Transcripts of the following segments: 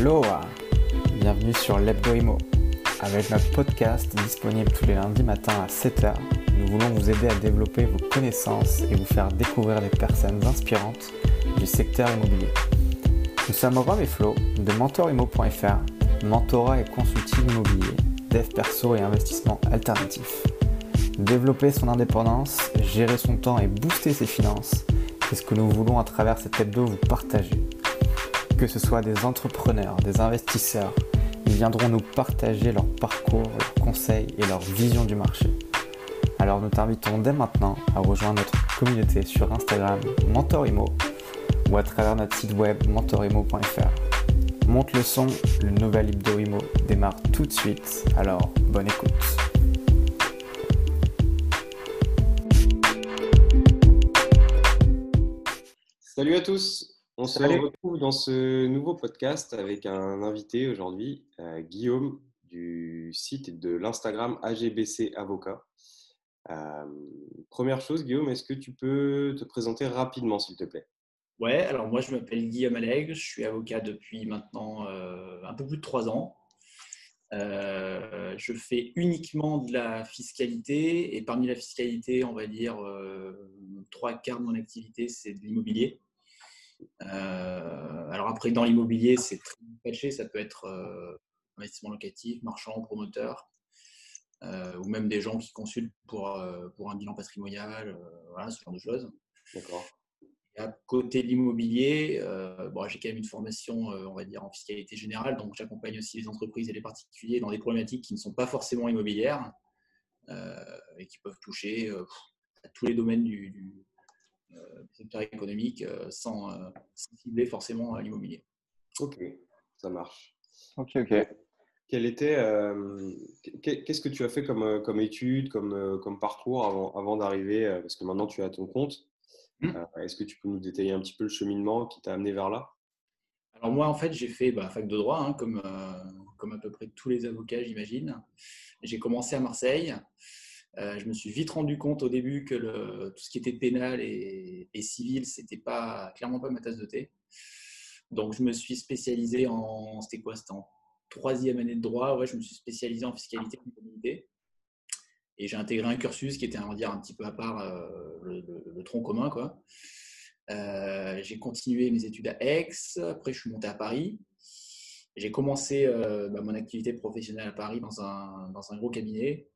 Aloha Bienvenue sur l'Hebdo Imo. Avec notre podcast disponible tous les lundis matins à 7h, nous voulons vous aider à développer vos connaissances et vous faire découvrir des personnes inspirantes du secteur immobilier. Nous sommes Rob et Flo de mentorimo.fr, mentorat et consulting immobilier, dev perso et investissement alternatif. Développer son indépendance, gérer son temps et booster ses finances, c'est ce que nous voulons à travers cet hebdo vous partager. Que ce soit des entrepreneurs, des investisseurs, ils viendront nous partager leur parcours, leurs conseils et leur vision du marché. Alors nous t'invitons dès maintenant à rejoindre notre communauté sur Instagram Mentorimo ou à travers notre site web mentorimo.fr. Monte le son, le nouvel Hebdo Imo démarre tout de suite, alors bonne écoute. Salut à tous, on se Salut. retrouve dans ce nouveau podcast avec un invité aujourd'hui, euh, Guillaume du site de l'Instagram AGBC Avocat. Euh, première chose, Guillaume, est-ce que tu peux te présenter rapidement, s'il te plaît? Ouais, alors moi je m'appelle Guillaume Allègre, je suis avocat depuis maintenant euh, un peu plus de trois ans. Je fais uniquement de la fiscalité et parmi la fiscalité, on va dire trois quarts de mon activité, c'est de l'immobilier. Euh, alors après, dans l'immobilier, c'est très patché, ça peut être euh, investissement locatif, marchand, promoteur, euh, ou même des gens qui consultent pour, pour un bilan patrimonial, voilà, ce genre de choses. D'accord. À côté de l'immobilier, euh, bon, j'ai quand même une formation, euh, on va dire, en fiscalité générale. Donc, j'accompagne aussi les entreprises et les particuliers dans des problématiques qui ne sont pas forcément immobilières euh, et qui peuvent toucher à tous les domaines du, du, euh, secteur économique euh, sans, euh, sans cibler forcément à l'immobilier. Ok, ça marche. Ok, ok. Quel était, euh, qu'est- qu'est-ce que tu as fait comme, comme étude, comme, comme parcours avant, avant d'arriver, parce que maintenant tu as ton compte. Mm. Euh, Est-ce que tu peux nous détailler un petit peu le cheminement qui t'a amené vers là? Alors moi, en fait, j'ai fait bah, fac de droit, hein, comme, euh, comme à peu près tous les avocats, j'imagine. J'ai commencé à Marseille. Euh, je me suis vite rendu compte au début que tout ce qui était pénal et, civil, c'était pas clairement pas ma tasse de thé. Donc je me suis spécialisé en, c'était quoi? C'était en troisième année de droit. Ouais, je me suis spécialisé en fiscalité et comptabilité. Et j'ai intégré un cursus qui était, on dire, un petit peu à part euh, le, tronc commun, quoi. Euh, j'ai continué mes études à Aix, après je suis monté à Paris. J'ai commencé bah, mon activité professionnelle à Paris dans un, dans un gros cabinet.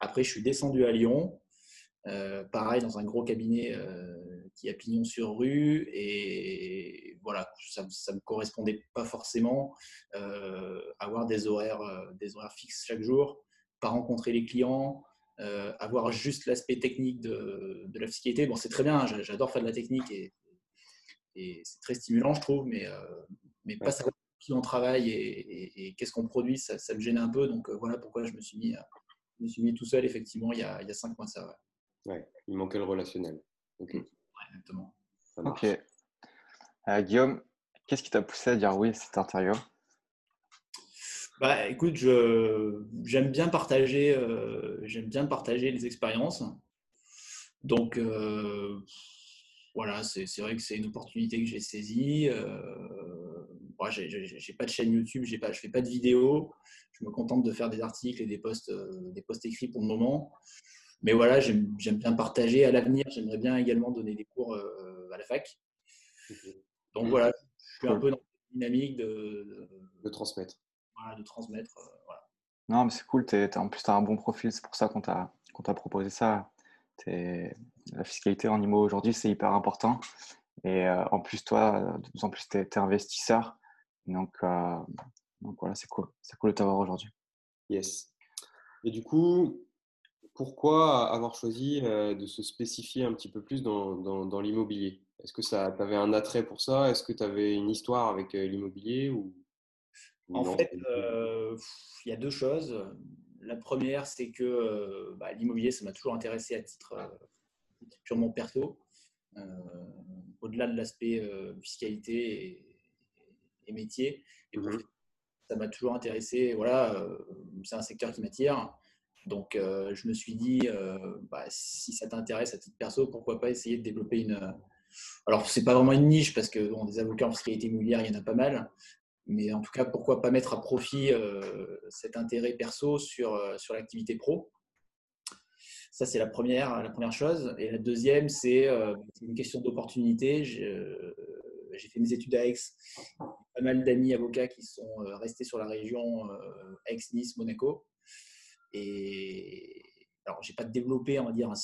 Après, je suis descendu à Lyon, euh, pareil, dans un gros cabinet euh, qui a pignon sur rue. Et voilà, ça ne me correspondait pas forcément euh, avoir des horaires, des horaires fixes chaque jour, pas rencontrer les clients, avoir juste l'aspect technique de, de la fiscalité. Bon, c'est très bien, j'a- j'adore faire de la technique et, et c'est très stimulant, je trouve, mais, mais pas savoir qui on travaille et, et- et qu'est-ce qu'on produit, ça, ça me gêne un peu. Donc voilà pourquoi je me suis mis, je me suis mis tout seul, effectivement, il y a, il y a cinq mois de ça. ouais. Ouais, il manquait le relationnel. Ok, Ouais, exactement. Ok. Euh, Guillaume, qu'est-ce qui t'a poussé à dire oui à cette interview? Bah, écoute, je, j'aime bien partager, euh, j'aime bien partager les expériences. Donc, euh, voilà, c'est, c'est vrai que c'est une opportunité que j'ai saisie. Euh, moi, j'ai, j'ai, j'ai pas de chaîne YouTube, j'ai pas, je fais pas de vidéos. Je me contente de faire des articles et des posts, euh, des posts écrits pour le moment. Mais voilà, j'aime, j'aime bien partager. À l'avenir, j'aimerais bien également donner des cours euh, à la fac. Donc voilà, je suis un peu dans cette dynamique de, de, De transmettre. voilà, de transmettre. euh, voilà. Non, mais c'est cool. t'es- t'es- en plus, tu as un bon profil. C'est pour ça qu'on t'a qu'on t'a proposé ça. T'es- La fiscalité en IMO aujourd'hui, c'est hyper important. Et euh, en plus, toi, de plus en plus, tu es, investisseur. Donc, euh, donc voilà, c'est cool. C'est cool de t'avoir aujourd'hui. Yes. Et du coup, pourquoi avoir choisi euh, de se spécifier un petit peu plus dans, dans, dans l'immobilier? Est-ce que ça, tu avais un attrait pour ça? Est-ce que tu avais une histoire avec euh, l'immobilier ou, ou En non, fait, euh, il y a deux choses. La première, c'est que bah, l'immobilier, ça m'a toujours intéressé à titre, euh, titre purement perso. Euh, Au-delà de l'aspect euh, fiscalité et, et métier, et Mhm. ça m'a toujours intéressé. Voilà, euh, c'est un secteur qui m'attire. Donc, euh, je me suis dit, euh, bah, si ça t'intéresse à titre perso, pourquoi pas essayer de développer une. Alors, c'est pas vraiment une niche parce que bon, des avocats en fiscalité immobilière, il y en a pas mal. Mais en tout cas, pourquoi pas mettre à profit cet intérêt perso sur, sur l'activité pro? Ça, c'est la première, la première chose. Et la deuxième, c'est une question d'opportunité. J'ai fait mes études à Aix. Pas mal d'amis avocats qui sont restés sur la région Aix-Nice, Monaco. Et alors, j'ai pas développé, on va dire, un,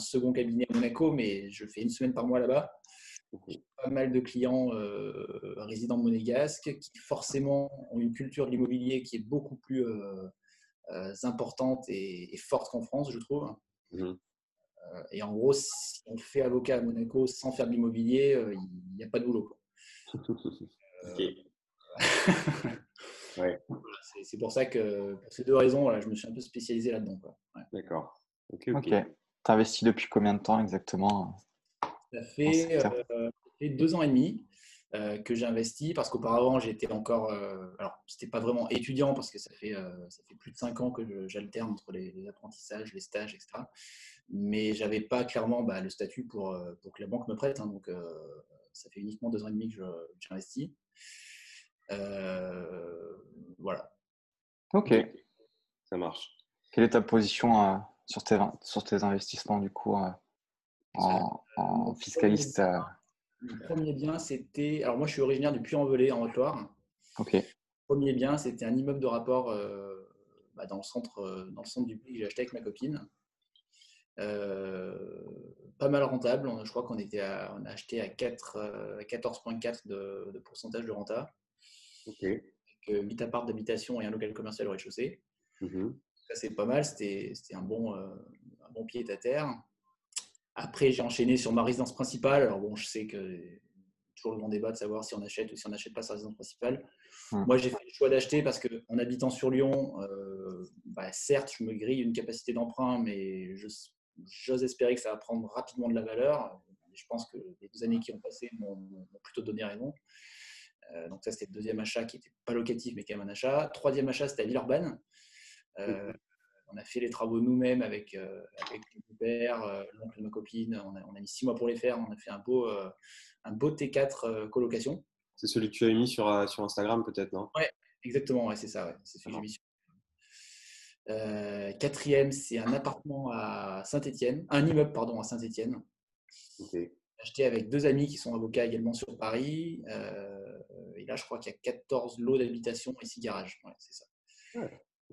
second cabinet à Monaco, mais je fais une semaine par mois là-bas. J'ai pas mal de clients euh, résidents monégasques qui forcément ont une culture de l'immobilier qui est beaucoup plus euh, euh, importante et, forte qu'en France, je trouve. Mmh. et en gros, si on fait avocat à Monaco sans faire de l'immobilier, il n'y a pas de boulot. C'est pour ça que, pour ces deux raisons, je me suis un peu spécialisé là-dedans. D'accord. Ok. Tu as investi depuis combien de temps exactement? Ça fait, euh, deux ans et demi euh, que j'ai investi parce qu'auparavant, j'étais encore. Euh, alors, c'était pas vraiment étudiant parce que ça fait, ça fait plus de cinq ans que j'alterne entre les, apprentissages, les stages, etc. Mais j'avais pas clairement bah, le statut pour, pour que la banque me prête. Hein, donc, ça fait uniquement deux ans et demi que j'investis. Euh, voilà. Ok. Ça marche. Quelle est ta position euh, sur, tes, sur tes investissements du coup euh, en, fiscaliste Le premier bien, c'était. Alors, moi, je suis originaire du Puy-en-Velay, en Haute-Loire. Ok. Le premier bien, c'était un immeuble de rapport bah, dans, le centre, dans le centre du pays que j'ai acheté avec ma copine. Pas mal rentable. Je crois qu'on était on a acheté à 14,4 de, de, pourcentage de renta. Avec 8 apparts d'habitation et un local commercial au rez-de-chaussée. Mmh Ça, c'est pas mal. C'était un, bon, euh, un bon pied à terre. Après, j'ai enchaîné sur ma résidence principale. Alors, bon, je sais que toujours le grand débat de savoir si on achète ou si on n'achète pas sa résidence principale. Mmh. Moi, j'ai fait le choix d'acheter parce qu'en habitant sur Lyon, euh, bah, certes, je me grille une capacité d'emprunt, mais j'ose espérer que ça va prendre rapidement de la valeur. Je pense que les deux années qui ont passé m'ont plutôt donné raison. Euh, donc ça, c'était le deuxième achat qui n'était pas locatif, mais quand même un achat. Troisième achat, c'était à Villeurbanne. Euh, on a fait les travaux nous-mêmes avec, euh, avec mon père, l'oncle de ma copine. On a, mis six mois pour les faire. On a fait un beau, un beau T4 colocation. C'est celui que tu as mis sur, sur Instagram, peut-être, non? Ouais, exactement. c'est ça. C'est celui que j'ai mis sur quatrième, c'est un appartement à Saint-Étienne, un immeuble pardon à Saint-Étienne. Acheté avec deux amis qui sont avocats également sur Paris. et là, je crois qu'il y a 14 lots d'habitation et 6 garages. c'est ça.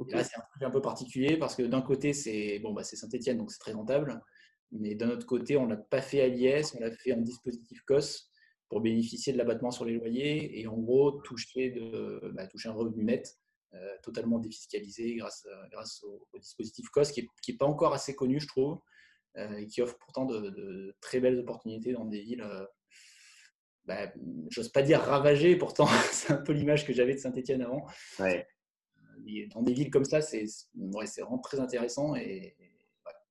Là, c'est un truc un peu particulier parce que d'un côté, c'est bon, bah, Saint-Etienne, donc c'est très rentable. Mais d'un autre côté, on ne l'a pas fait à l'IS, on l'a fait en dispositif COS pour bénéficier de l'abattement sur les loyers et en gros toucher, de, bah, toucher un revenu net euh, totalement défiscalisé grâce, grâce au, dispositif COS qui n'est pas encore assez connu, je trouve. Euh, et qui offre pourtant de, très belles opportunités dans des villes, euh, bah, j'ose pas dire ravagées, pourtant c'est un peu l'image que j'avais de Saint-Etienne avant. Ouais. Euh, dans des villes comme ça, c'est ouais, vraiment très intéressant. Et,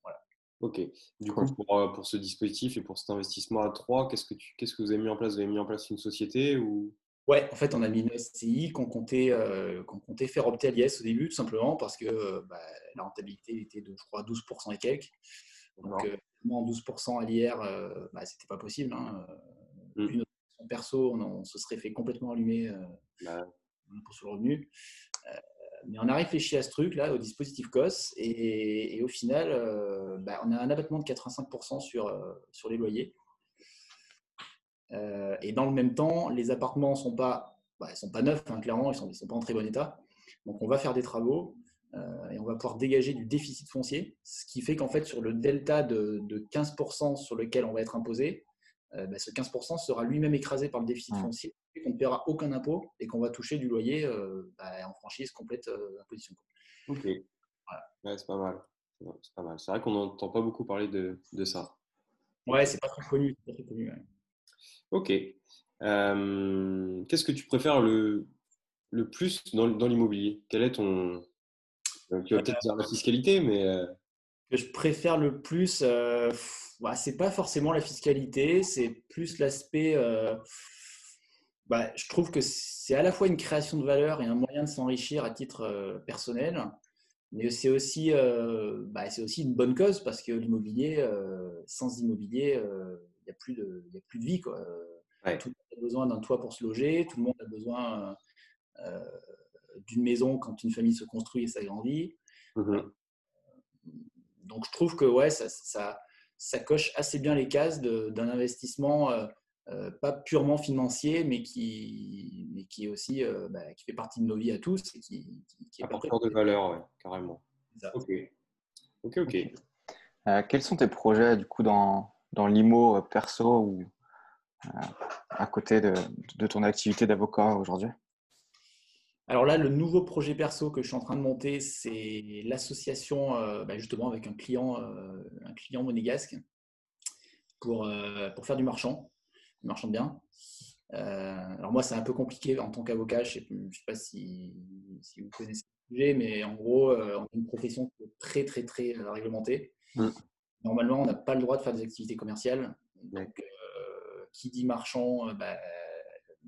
voilà. Ok. Du coup, pour, pour, ce dispositif et pour cet investissement à 3, qu'est-ce que, tu, qu'est-ce que vous avez mis en place? Vous avez mis en place une société ou? Ouais, en fait, on a mis une SCI qu'on comptait, qu'on comptait faire opter à l'IS au début, tout simplement parce que bah, la rentabilité était de, je crois, 12% et quelques. Donc, euh, en 12% à l'IR, euh, bah, c'était pas possible. Hein. Euh, mmh. notre perso, on, se serait fait complètement allumer bah pour ce revenu. mais on a réfléchi à ce truc-là, au dispositif COS, et, au final, bah, on a un abattement de 85% sur, sur les loyers. Et dans le même temps, les appartements ne sont, pas, bah, sont pas neufs, hein, clairement, ils ne sont, sont, pas en très bon état. Donc on va faire des travaux. Euh, et on va pouvoir dégager du déficit foncier, ce qui fait qu'en fait, sur le delta de, 15% sur lequel on va être imposé, euh, bah, ce 15% sera lui-même écrasé par le déficit foncier, et qu'on ne paiera aucun impôt et qu'on va toucher du loyer euh, bah, en franchise complète d'imposition. Ok. c'est pas mal. C'est pas mal. C'est vrai qu'on n'entend pas beaucoup parler de, de ça. Ouais, c'est pas très connu. Pas très connu Ok. Qu'est-ce que tu préfères le, le plus dans, dans l'immobilier? Quel est ton, tu vas peut-être dire la fiscalité, mais. Euh, je préfère le plus, euh, bah, c'est pas forcément la fiscalité, c'est plus l'aspect. Euh, bah, je trouve que c'est à la fois une création de valeur et un moyen de s'enrichir à titre personnel, mais c'est aussi, bah, c'est aussi une bonne cause parce que l'immobilier, sans immobilier, il n'y a, plus de, a plus de vie. Quoi. Tout le monde a besoin d'un toit pour se loger, tout le monde a besoin d'une maison quand une famille se construit et s'agrandit. Mmh donc je trouve que ouais, ça, ça, ça coche assez bien les cases d'un investissement pas purement financier, mais qui, mais qui est aussi bah, qui fait partie de nos vies à tous et qui, qui, est apporteur de valeur, ouais, carrément. Ok, ok, ok. quels sont tes projets du coup dans, dans l'IMO perso ou à côté de, de ton activité d'avocat aujourd'hui? Alors là, le nouveau projet perso que je suis en train de monter, c'est l'association euh, bah, justement avec un client, euh, un client monégasque pour, euh, pour faire du marchand, du marchand de biens. alors moi, c'est un peu compliqué en tant qu'avocat. Je ne sais, pas si, si, vous connaissez le sujet, mais en gros, on a une profession très, très, très réglementée. Mmh. Normalement, on n'a pas le droit de faire des activités commerciales. Donc, qui dit marchand, bah,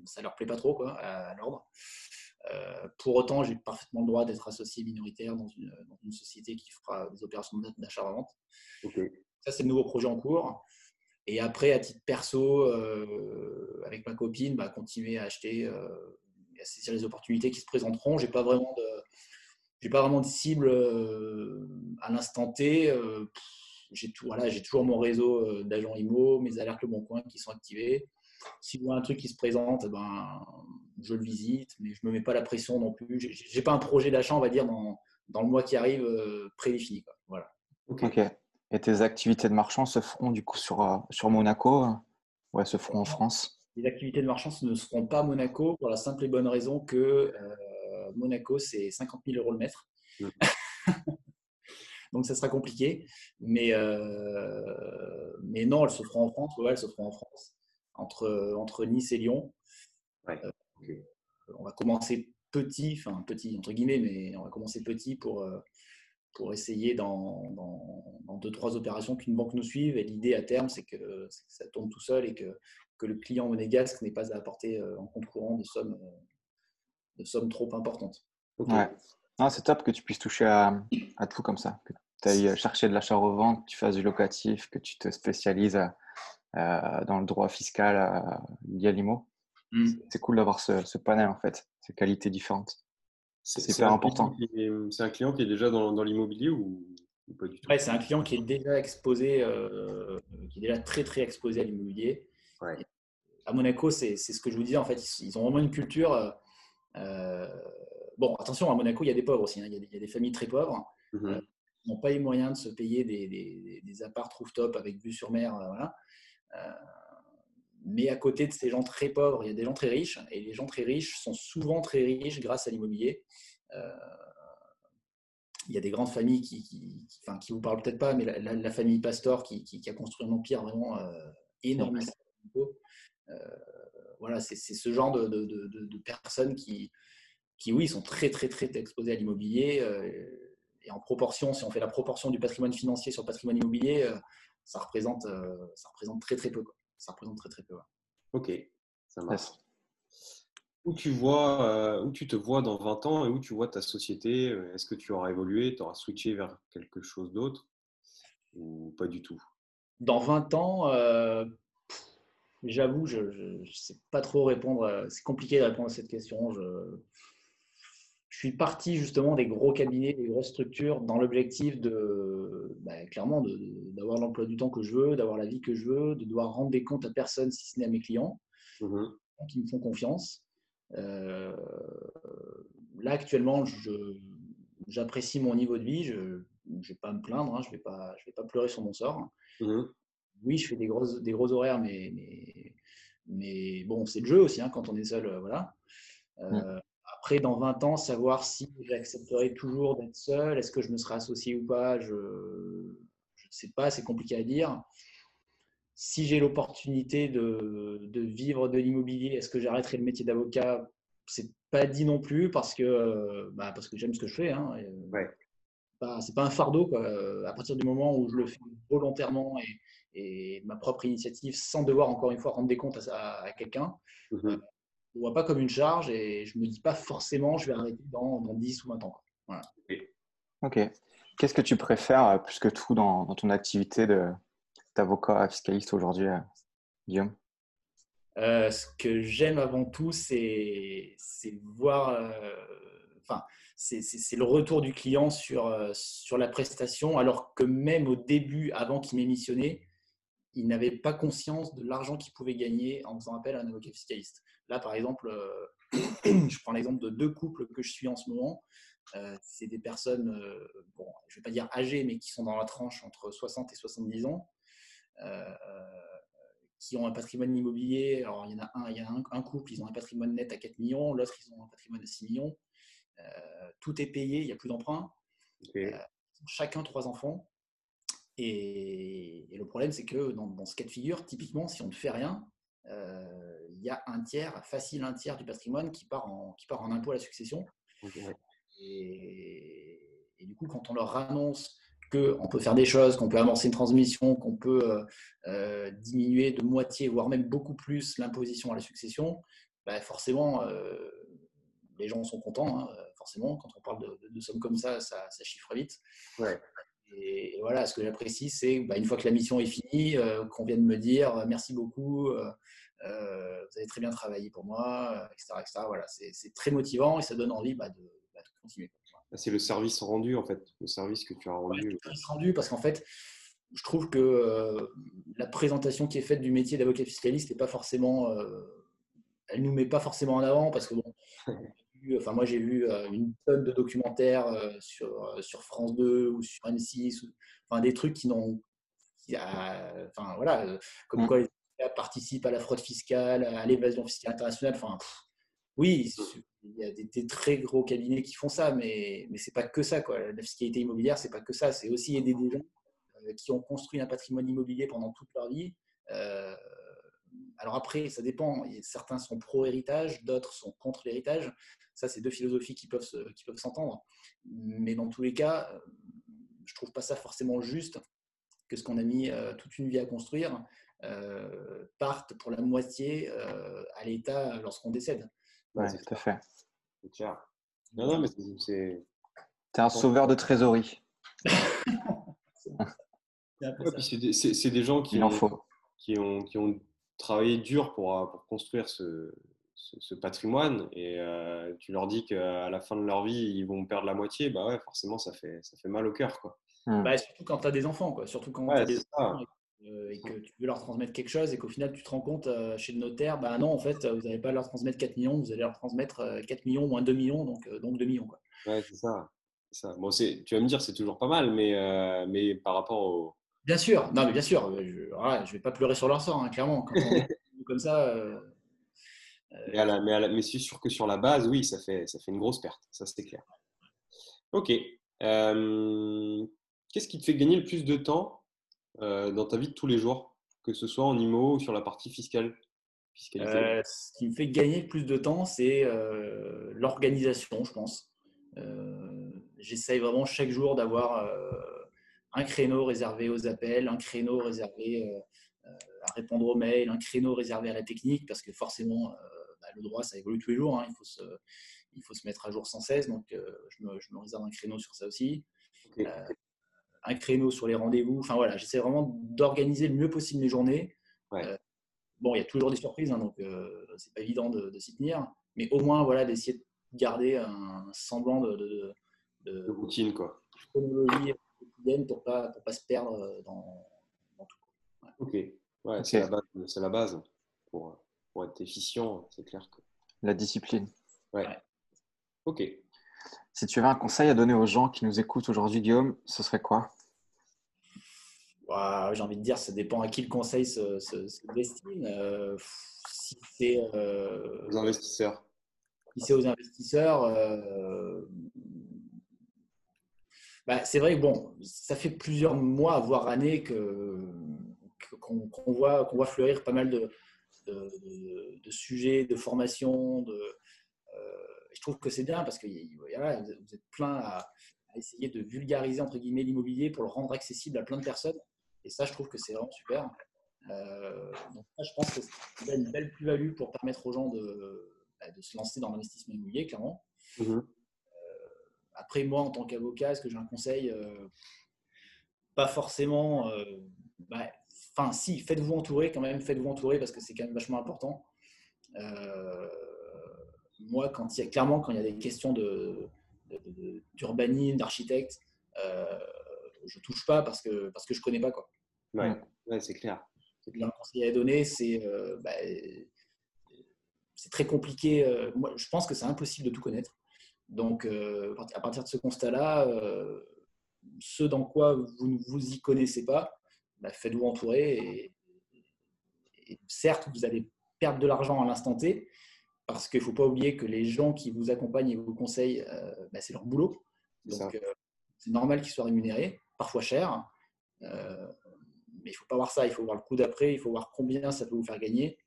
ça leur plaît pas trop quoi, à l'ordre. Euh, pour autant, j'ai parfaitement le droit d'être associé minoritaire dans une, société qui fera des opérations d'achat-revente. Ça, c'est le nouveau projet en cours. Et après, à titre perso, euh, avec ma copine, bah, continuer à acheter euh, et à saisir les opportunités qui se présenteront. J'ai pas vraiment de, j'ai pas vraiment de cible à l'instant T. j'ai tout, voilà, j'ai toujours mon réseau d'agents IMO, mes alertes Le Bon Coin qui sont activées. Si je vois un truc qui se présente, ben, je le visite, mais je ne me mets pas la pression non plus. Je n'ai pas un projet d'achat, on va dire, dans, dans, le mois qui arrive euh, prédéfini. Voilà. ok. Et tes activités de marchand se feront du coup sur, euh, sur Monaco ou elles se feront en France Les activités de marchand ne seront pas à Monaco pour la simple et bonne raison que euh, Monaco, c'est 50 000 euros le mètre. Mm. Donc ça sera compliqué. Mais, mais non, elles se feront en France. Ouais, elles se feront en France entre, entre Nice et Lyon. Euh, on va commencer petit, enfin petit entre guillemets, mais on va commencer petit pour, euh, pour essayer dans, dans, deux, trois opérations qu'une banque nous suive. Et l'idée à terme, c'est que, ça tourne tout seul et que, que le client monégasque n'ait pas à apporter euh, en compte courant de sommes, de sommes trop importantes. Ouais. c'est top que tu puisses toucher à, à tout comme ça. Que tu ailles chercher de l'achat-revente, que tu fasses du locatif, que tu te spécialises euh, dans le droit fiscal euh, lié à l'IMO. Mm. C'est cool d'avoir ce, panel en fait, ces qualités différentes. C'est super important. C'est un client qui est déjà dans, l'immobilier ou, pas du tout? Ouais, C'est un client qui est déjà exposé, euh, qui est déjà très très exposé à l'immobilier. À Monaco, c'est ce que je vous disais en fait, ils, ont vraiment une culture. bon, attention, à Monaco, il y a des pauvres aussi. Hein. il, y a des, familles très pauvres. Mm-hmm. N'ont pas les moyens de se payer des, des, des apparts rooftop avec vue sur mer. Voilà. Euh, mais à côté de ces gens très pauvres, il y a des gens très riches. Et les gens très riches sont souvent très riches grâce à l'immobilier. Euh, il y a des grandes familles qui, qui, enfin, qui vous parlent peut-être pas, mais la, famille Pastor qui, qui, a construit un empire vraiment euh, énorme. voilà, c'est ce genre de, de, de, personnes qui, qui, oui, sont très, très, très exposées à l'immobilier. Et en proportion, si on fait la proportion du patrimoine financier sur le patrimoine immobilier, ça représente, euh, ça représente très très peu. Ça représente très très peu. Ok, ça marche. Où tu, vois, euh, où tu te vois dans 20 ans et où tu vois ta société euh, Est-ce que tu auras évolué, tu auras switché vers quelque chose d'autre ou pas du tout? Dans 20 ans, j'avoue, je ne sais pas trop répondre. C'est compliqué de répondre à cette question. Je, je suis parti justement des gros cabinets, des grosses structures dans l'objectif de, bah, clairement, d'avoir l'emploi du temps que je veux, d'avoir la vie que je veux, de devoir rendre des comptes à personne si ce n'est à mes clients mmh qui me font confiance. Euh, là, actuellement, j'apprécie mon niveau de vie. Je ne vais pas me plaindre, hein, je ne vais, pas, je vais pas pleurer sur mon sort. Mmh oui, je fais des, grosses, des gros horaires, mais, mais, mais bon, c'est le jeu aussi hein, quand on est seul. Euh, voilà. Mmh. Euh, après, dans 20 ans, savoir si j'accepterai toujours d'être seul, est-ce que je me serai associé ou pas, je ne sais pas, c'est compliqué à dire. Si j'ai l'opportunité de, de, vivre de l'immobilier, est-ce que j'arrêterai le métier d'avocat? C'est pas dit non plus parce que, bah, parce que j'aime ce que je fais. Hein, ouais. c'est pas un fardeau. Quoi. À partir du moment où je le fais volontairement et, et ma propre initiative sans devoir encore une fois rendre des comptes à, quelqu'un, mmh ne vois pas comme une charge et je ne me dis pas forcément je vais arrêter dans, dans 10 ou 20 ans. Voilà. Ok. Qu'est-ce que tu préfères euh, plus que tout dans, ton activité d'avocat fiscaliste aujourd'hui, euh, Guillaume? Ce que j'aime avant tout, c'est voir. Enfin, c'est le retour du client sur, sur la prestation, alors que même au début, avant qu'il m'ait missionné, il n'avait pas conscience de l'argent qu'il pouvait gagner en faisant appel à un avocat fiscaliste. Là, par exemple, je prends l'exemple de deux couples que je suis en ce moment. Euh, c'est des personnes, euh, bon, je ne vais pas dire âgées, mais qui sont dans la tranche entre 60 et 70 ans, euh, qui ont un patrimoine immobilier. Alors, il y en a un, il y a un, couple, ils ont un patrimoine net à 4 millions, l'autre, ils ont un patrimoine à 6 millions. tout est payé, il n'y a plus d'emprunt. chacun trois enfants. Et, le problème, c'est que dans, dans, ce cas de figure, typiquement, si on ne fait rien, il y a un tiers, facile un tiers du patrimoine qui part en, qui part en impôt à la succession. Et, du coup, quand on leur annonce qu'on peut faire des choses, qu'on peut avancer une transmission, qu'on peut euh, euh, diminuer de moitié, voire même beaucoup plus l'imposition à la succession, bah, forcément, euh, les gens sont contents. Hein, forcément, quand on parle de, sommes comme ça, ça, chiffre vite. Et, voilà, ce que j'apprécie, c'est bah, une fois que la mission est finie, qu'on vienne me dire merci beaucoup, vous avez très bien travaillé pour moi, etc. etc. Voilà, c'est très motivant et ça donne envie bah, de, c'est le service rendu, en fait, le service que tu as rendu. le service rendu, parce qu'en fait, je trouve que euh, la présentation qui est faite du métier d'avocat fiscaliste n'est pas forcément. Euh, elle nous met pas forcément en avant, parce que bon. Enfin, moi, j'ai vu euh, une tonne de documentaires sur, sur France 2 ou sur M6, enfin, des trucs qui n'ont. Enfin, voilà, comme mmh. quoi les participent à la fraude fiscale, à l'évasion fiscale internationale. Enfin, oui, il y a des, très gros cabinets qui font ça, mais, mais ce n'est pas que ça. Quoi. La fiscalité immobilière, ce n'est pas que ça. C'est aussi aider des gens euh, qui ont construit un patrimoine immobilier pendant toute leur vie. Euh, alors après, ça dépend. Certains sont pro-héritage, d'autres sont contre l'héritage. Ça, c'est deux philosophies qui peuvent, qui peuvent s'entendre. Mais dans tous les cas, euh, je ne trouve pas ça forcément juste que ce qu'on a mis toute une vie à construire parte pour la moitié à l'État lorsqu'on décède. Oui, tout à fait. C'est Non, non, mais c'est. T'es un sauveur de trésorerie. c'est des, gens qui, Il en ont, faut. qui, ont, qui ont travaillé dur pour, pour construire ce, ce, patrimoine et euh, tu leur dis qu'à la fin de leur vie, ils vont perdre la moitié, bah ouais, forcément, ça fait, ça fait mal au cœur. Quoi. Mmh. Bah, surtout quand tu as des enfants, quoi. surtout quand tu as des enfants euh, et que tu veux leur transmettre quelque chose et qu'au final tu te rends compte euh, chez le notaire, bah non, en fait, vous n'allez pas leur transmettre 4 millions, vous allez leur transmettre 4 euh, millions moins 2 millions, donc, donc 2 millions. Quoi. Ouais, c'est ça. ça. Bon, tu vas me dire, c'est toujours pas mal, mais, mais par rapport au. Bien sûr, non, mais bien sûr, je ne vais pas pleurer sur leur sort, hein, clairement. Quand on est comme ça. mais, mais, mais c'est sûr que sur la base, oui, ça fait, ça fait une grosse perte, ça c'est clair. Ok. Qu'est-ce qui te fait gagner le plus de temps euh, dans ta vie de tous les jours, que ce soit en IMO ou sur la partie fiscale euh, Ce qui me fait gagner plus de temps, c'est euh, l'organisation, je pense. J'essaye vraiment chaque jour d'avoir un créneau réservé aux appels, un créneau réservé à répondre aux mails, un créneau réservé à la technique, parce que forcément, bah, le droit, ça évolue tous les jours. Hein. il, faut se, il faut se mettre à jour sans cesse. Donc, je me, je, me, réserve un créneau sur ça aussi un créneau sur les rendez-vous. Enfin voilà, j'essaie vraiment d'organiser le mieux possible mes journées. Euh, bon, il y a toujours des surprises, hein, donc euh, c'est pas évident de, s'y tenir, mais au moins voilà d'essayer de garder un semblant de, de, routine quoi. Chronologie quotidienne pour pas pour pas se perdre dans, tout. Ok, ouais, c'est la base, c'est la base pour, pour être efficient, c'est clair que. La discipline. Ouais. Ok. Si tu avais un conseil à donner aux gens qui nous écoutent aujourd'hui, Guillaume, ce serait quoi? J'ai envie de dire, ça dépend à qui le conseil se, destine. Euh, si c'est euh, aux investisseurs. Si c'est aux investisseurs, euh, bah, c'est vrai que bon, ça fait plusieurs mois, voire années, que qu'on voit qu'on voit fleurir pas mal de, sujets, de formations. De, je trouve que c'est bien parce que vous êtes plein à, essayer de vulgariser entre guillemets l'immobilier pour le rendre accessible à plein de personnes. Et ça, je trouve que c'est vraiment super. Euh, donc, je pense que c'est une belle plus-value pour permettre aux gens de, bah, se lancer dans l'investissement immobilier, clairement. Mhm. Euh, après, moi, en tant qu'avocat, est-ce que j'ai un conseil euh, Pas forcément. Bah, enfin, si, faites-vous entourer quand même, faites-vous entourer parce que c'est quand même vachement important. moi, quand il y a, clairement, quand il y a des questions d'urbanisme, d'architecte, je touche pas parce que, parce que je connais pas. Quoi. Ouais, c'est clair. Un conseil à donner, c'est bah, c'est très compliqué. moi, je pense que c'est impossible de tout connaître. Donc, à partir de ce constat-là, ce dans quoi vous ne vous y connaissez pas, bah, faites-vous entourer. Et, certes, vous allez perdre de l'argent à l'instant T, parce qu'il ne faut pas oublier que les gens qui vous accompagnent et vous conseillent, euh, bah, c'est leur boulot. Donc, euh, c'est normal qu'ils soient rémunérés, parfois cher. Euh, mais il ne faut pas voir ça, il faut voir le coup d'après, il faut voir combien ça peut vous faire gagner.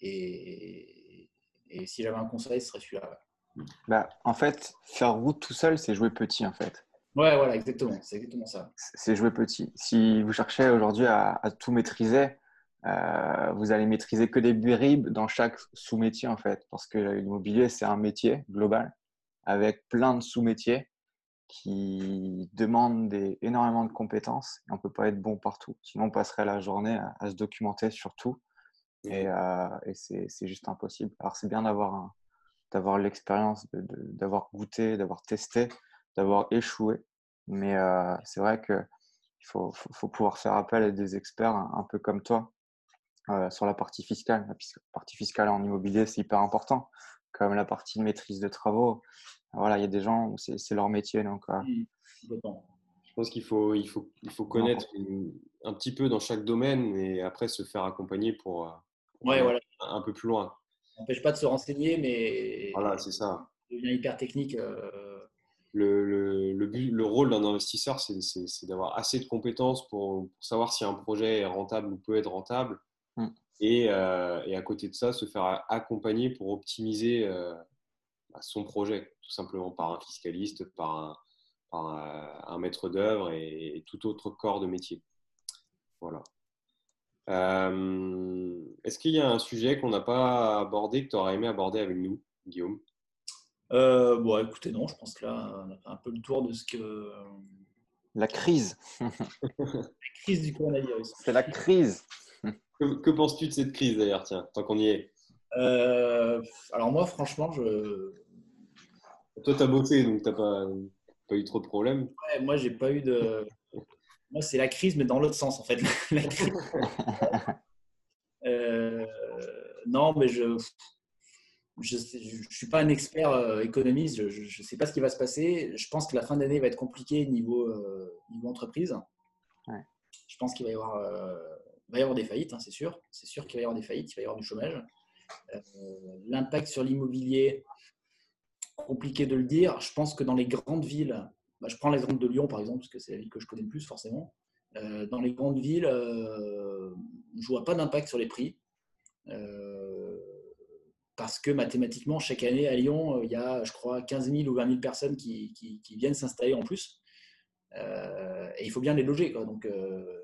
Et, et si j'avais un conseil, ce serait celui-là. Bah, en fait, faire route tout seul, c'est jouer petit, en fait. Ouais, voilà, exactement. C'est exactement ça. C'est jouer petit. Si vous cherchez aujourd'hui à, tout maîtriser, euh, vous allez maîtriser que des bribes dans chaque sous-métier, en fait. Parce que l'immobilier, c'est un métier global avec plein de sous-métiers qui demandent des, énormément de compétences. Et on ne peut pas être bon partout. Sinon, on passerait la journée à, se documenter sur tout. Et, euh, et c'est juste impossible. Alors, c'est bien d'avoir d'avoir l'expérience, d'avoir goûté, d'avoir testé, d'avoir échoué. Mais euh, c'est vrai qu'il faut, faut, pouvoir faire appel à des experts un, peu comme toi euh, sur la partie fiscale. La partie fiscale en immobilier, c'est hyper important, comme la partie de maîtrise de travaux. Voilà, il y a des gens, c'est leur métier. Donc, euh, Je pense qu'il faut, il faut, il faut connaître un petit peu dans chaque domaine et après se faire accompagner pour, ouais, voilà. un peu plus loin. Ça n'empêche pas de se renseigner, mais voilà, c'est ça. devient hyper technique le, le, but, le rôle d'un investisseur, c'est d'avoir assez de compétences pour, savoir si un projet est rentable ou peut être rentable. Mm. Et, euh, et, à côté de ça, se faire accompagner pour optimiser euh, bah, son projet, tout simplement par un fiscaliste, par un, par un, maître d'œuvre et, tout autre corps de métier. Voilà. Euh, est-ce qu'il y a un sujet qu'on n'a pas abordé que tu aurais aimé aborder avec nous, Guillaume? Euh, bon, écoutez, non, je pense que là, on a fait un peu le tour de ce que. La crise. la crise du coronavirus. C'est la crise. Que, penses-tu de cette crise d'ailleurs, tiens, tant qu'on y est? Euh, Alors, moi, franchement, je. Toi, tu as bossé, donc tu n'as pas, pas, eu trop de problèmes. Ouais, moi, j'ai pas eu de. Moi, c'est la crise, mais dans l'autre sens, en fait. euh... Non, mais je je ne suis pas un expert euh, économiste, je ne sais pas ce qui va se passer. Je pense que la fin d'année va être compliquée niveau, euh, niveau entreprise. Je pense qu'il va, y avoir, euh, va y avoir des faillites, hein, c'est sûr. C'est sûr qu'il va y avoir des faillites, il va y avoir du chômage. L'impact sur l'immobilier, compliqué de le dire. Je pense que dans les grandes villes, bah, je prends l'exemple de Lyon par exemple, parce que c'est la ville que je connais le plus forcément. dans les grandes villes, je ne vois pas d'impact sur les prix parce que mathématiquement, chaque année à Lyon, euh, il y a, je crois, 15 000 ou 20 000 personnes qui, viennent s'installer en plus. Euh, et il faut bien les loger. Quoi. Donc, euh,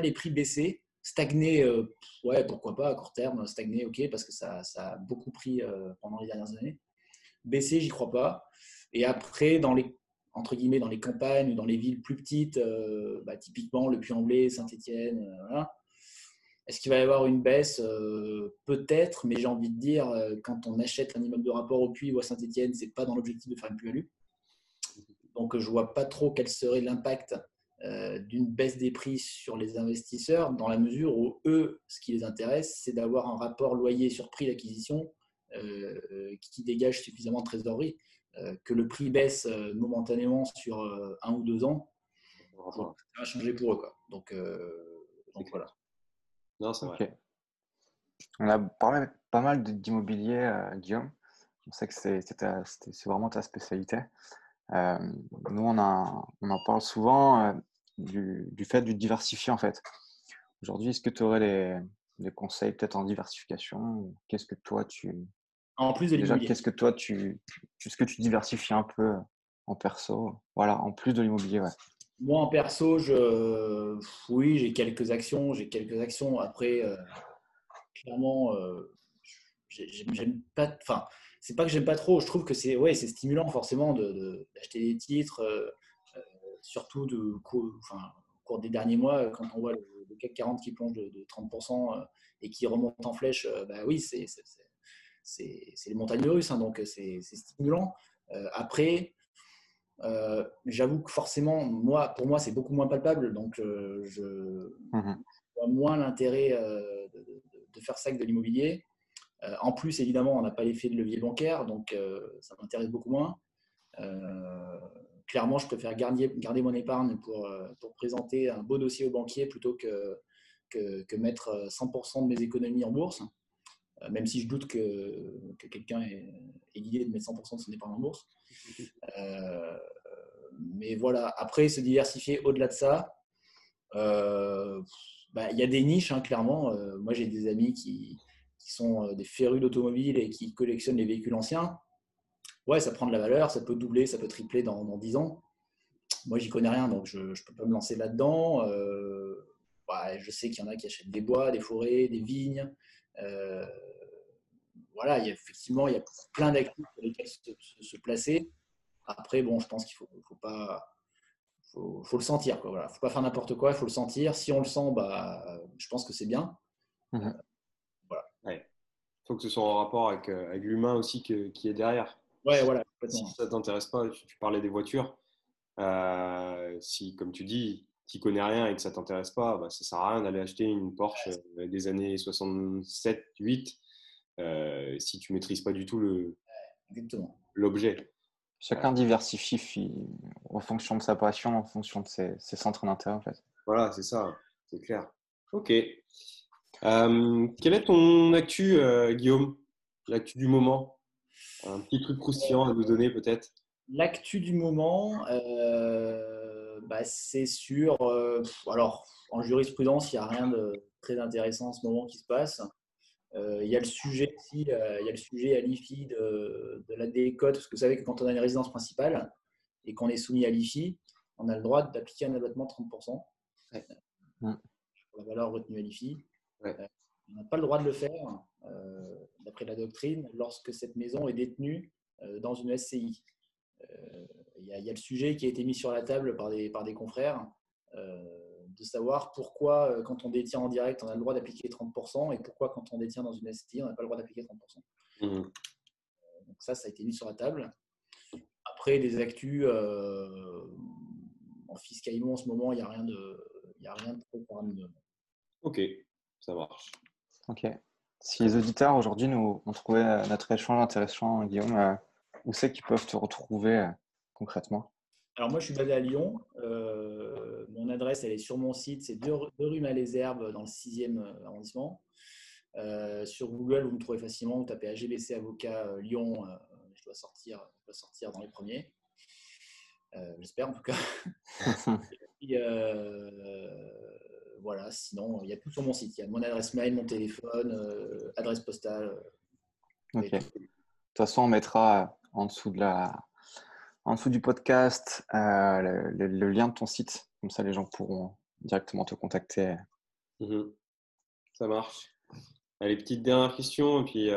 les prix baisser, stagner, ouais, pourquoi pas à court terme, stagner, ok, parce que ça, a beaucoup pris pendant les dernières années. Baisser, j'y crois pas. Et après, dans les entre guillemets, dans les campagnes ou dans les villes plus petites, bah, typiquement le Puy-en-Velay, Saint-Étienne, voilà, est-ce qu'il va y avoir une baisse? Euh, Peut-être, mais j'ai envie de dire, euh, quand on achète un immeuble de rapport au Puy ou à Saint-Etienne, ce n'est pas dans l'objectif de faire une plus-value. Donc, je ne vois pas trop quel serait l'impact euh, d'une baisse des prix sur les investisseurs, dans la mesure où eux, ce qui les intéresse, c'est d'avoir un rapport loyer sur prix d'acquisition qui dégage suffisamment de trésorerie. Que le prix baisse momentanément sur un ou deux ans, ça va changer pour eux. Quoi. Donc, donc voilà. Non, c'est vrai. On a parlé pas mal d'immobilier, euh, Guillaume. On sait que c'est vraiment ta spécialité. Euh, nous, on, on, en parle souvent euh, du, du, fait de diversifier en fait. Aujourd'hui, est-ce que tu aurais des, des conseils peut-être en diversification? Qu'est-ce que toi tu. En plus de l'immobilier. Qu'est-ce que toi tu. Est-ce que tu diversifies un peu en perso? Voilà, en plus de l'immobilier, ouais. Moi, en perso, je, oui, j'ai quelques actions. J'ai quelques actions. Après, euh, clairement, euh, j'aime pas. Enfin, c'est pas que j'aime pas trop. Je trouve que c'est ouais, c'est stimulant forcément d'acheter de, des titres, euh, surtout de enfin, cours des derniers mois, quand on voit le, CAC 40 qui plonge de, 30% et qui remonte en flèche, bah oui, c'est les montagnes russes, hein, donc c'est stimulant. après, j'avoue que forcément, moi, pour moi, c'est beaucoup moins palpable, donc je mmh vois moins l'intérêt de, de, faire ça que de l'immobilier. en plus, évidemment, on n'a pas l'effet de levier bancaire, donc ça m'intéresse beaucoup moins. Euh, clairement, je préfère garder, garder mon épargne pour, euh, pour, présenter un beau dossier au banquier plutôt que, que, mettre 100% de mes économies en bourse. Euh, même si je doute que, que quelqu'un ait, l'idée de mettre 100% de son épargne en bourse. mais voilà, après, se diversifier au-delà de ça, bah, il y a des niches, hein, clairement. moi, j'ai des amis qui, sont des férus d'automobile et qui collectionnent les véhicules anciens ouais, ça prend de la valeur, ça peut doubler, ça peut tripler dans, dans 10 ans. Moi, j'y connais rien, donc je ne peux pas me lancer là-dedans. Euh, je sais qu'il y en a qui achètent des bois, des forêts, des vignes. Euh, voilà, il y a, effectivement, il y a plein d'actifs pour lesquels se, placer. Après, bon, je pense qu'il faut, faut pas. Faut, faut, le sentir. Il ne faut pas faire n'importe quoi, il faut le sentir. Si on le sent, bah, je pense que c'est bien. Mmh voilà. Il faut que ce soit en rapport avec, euh, avec l'humain aussi qui est derrière. Ouais, voilà. Si ça t'intéresse pas, tu, parlais des voitures. Euh, si, comme tu dis, tu connais rien et que ça t'intéresse pas, bah, ça sert à rien d'aller acheter une Porsche euh, des années 67, 8 euh, si tu maîtrises pas du tout le l'objet. Chacun diversifie en fonction de sa passion, en fonction de ses, centres d'intérêt en fait. Voilà, c'est ça, c'est clair. Ok. quel est ton actu, Guillaume? L'actu du moment? Un petit truc croustillant à nous donner peut-être? L'actu du moment, euh, bah, c'est sur. Euh, alors, en jurisprudence, il n'y a rien de très intéressant en ce moment qui se passe. Euh, il y a le sujet il y a le sujet à l'IFI de, la décote, parce que vous savez que quand on a une résidence principale et qu'on est soumis à l'IFI, on a le droit d'appliquer un abattement de 30% pour la valeur retenue à l'IFI. On n'a pas le droit de le faire, euh, d'après la doctrine, lorsque cette maison est détenue euh, dans une SCI. Euh, il y, a le sujet qui a été mis sur la table par des, par des confrères de savoir pourquoi, quand on détient en direct, on a le droit d'appliquer 30% et pourquoi, quand on détient dans une SCI, on n'a pas le droit d'appliquer 30%. Mmh. Donc ça, ça a été mis sur la table. Après, des actus en fiscalement en ce moment, il n'y a rien de, il a rien de trop Ok, ça marche. Ok. Si les auditeurs aujourd'hui nous ont trouvé euh, notre échange intéressant, Guillaume, euh, où c'est qu'ils peuvent te retrouver euh, concrètement? Alors moi, je suis basé à Lyon. mon adresse, elle est sur mon site. C'est 2 rue Malesherbes dans le 6e arrondissement. sur Google, vous me trouvez facilement. Vous tapez AGBC Avocat Lyon. je, dois sortir, je dois sortir dans les premiers. J'espère en tout cas. Et, voilà, sinon, il y a tout sur mon site. Il y a mon adresse mail, mon téléphone, euh, adresse postale. Euh, ok. De toute façon, on mettra en dessous, de la... en dessous du podcast euh, le, lien de ton site. Comme ça, les gens pourront directement te contacter. Mhm. Ça marche. Allez, petite dernière question, et puis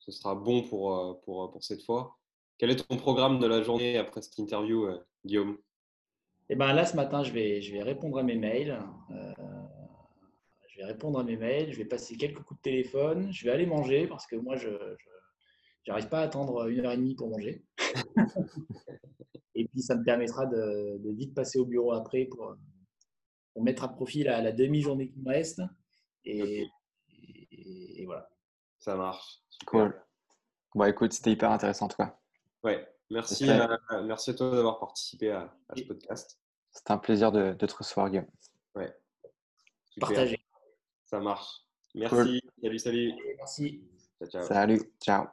ce sera bon pour, pour, pour cette fois. Quel est ton programme de la journée après cette interview, Guillaume? Eh ben là, ce matin, je vais, je vais répondre à mes mails. Euh, je vais répondre à mes mails. Je vais passer quelques coups de téléphone. Je vais aller manger parce que moi, je n'arrive pas à attendre une heure et demie pour manger. et puis, ça me permettra de, vite passer au bureau après pour, mettre à profit la, la demi-journée qui me reste. Et, voilà. Ça marche. Cool. Bon, écoute, c'était hyper intéressant, toi. Ouais. Merci, à, merci à toi d'avoir participé à, ce podcast. C'était un plaisir de, te recevoir, Guillaume. Ouais. Partager. Ça marche. Merci. Salut, salut. Merci. Ciao, ciao. Salut. Ciao.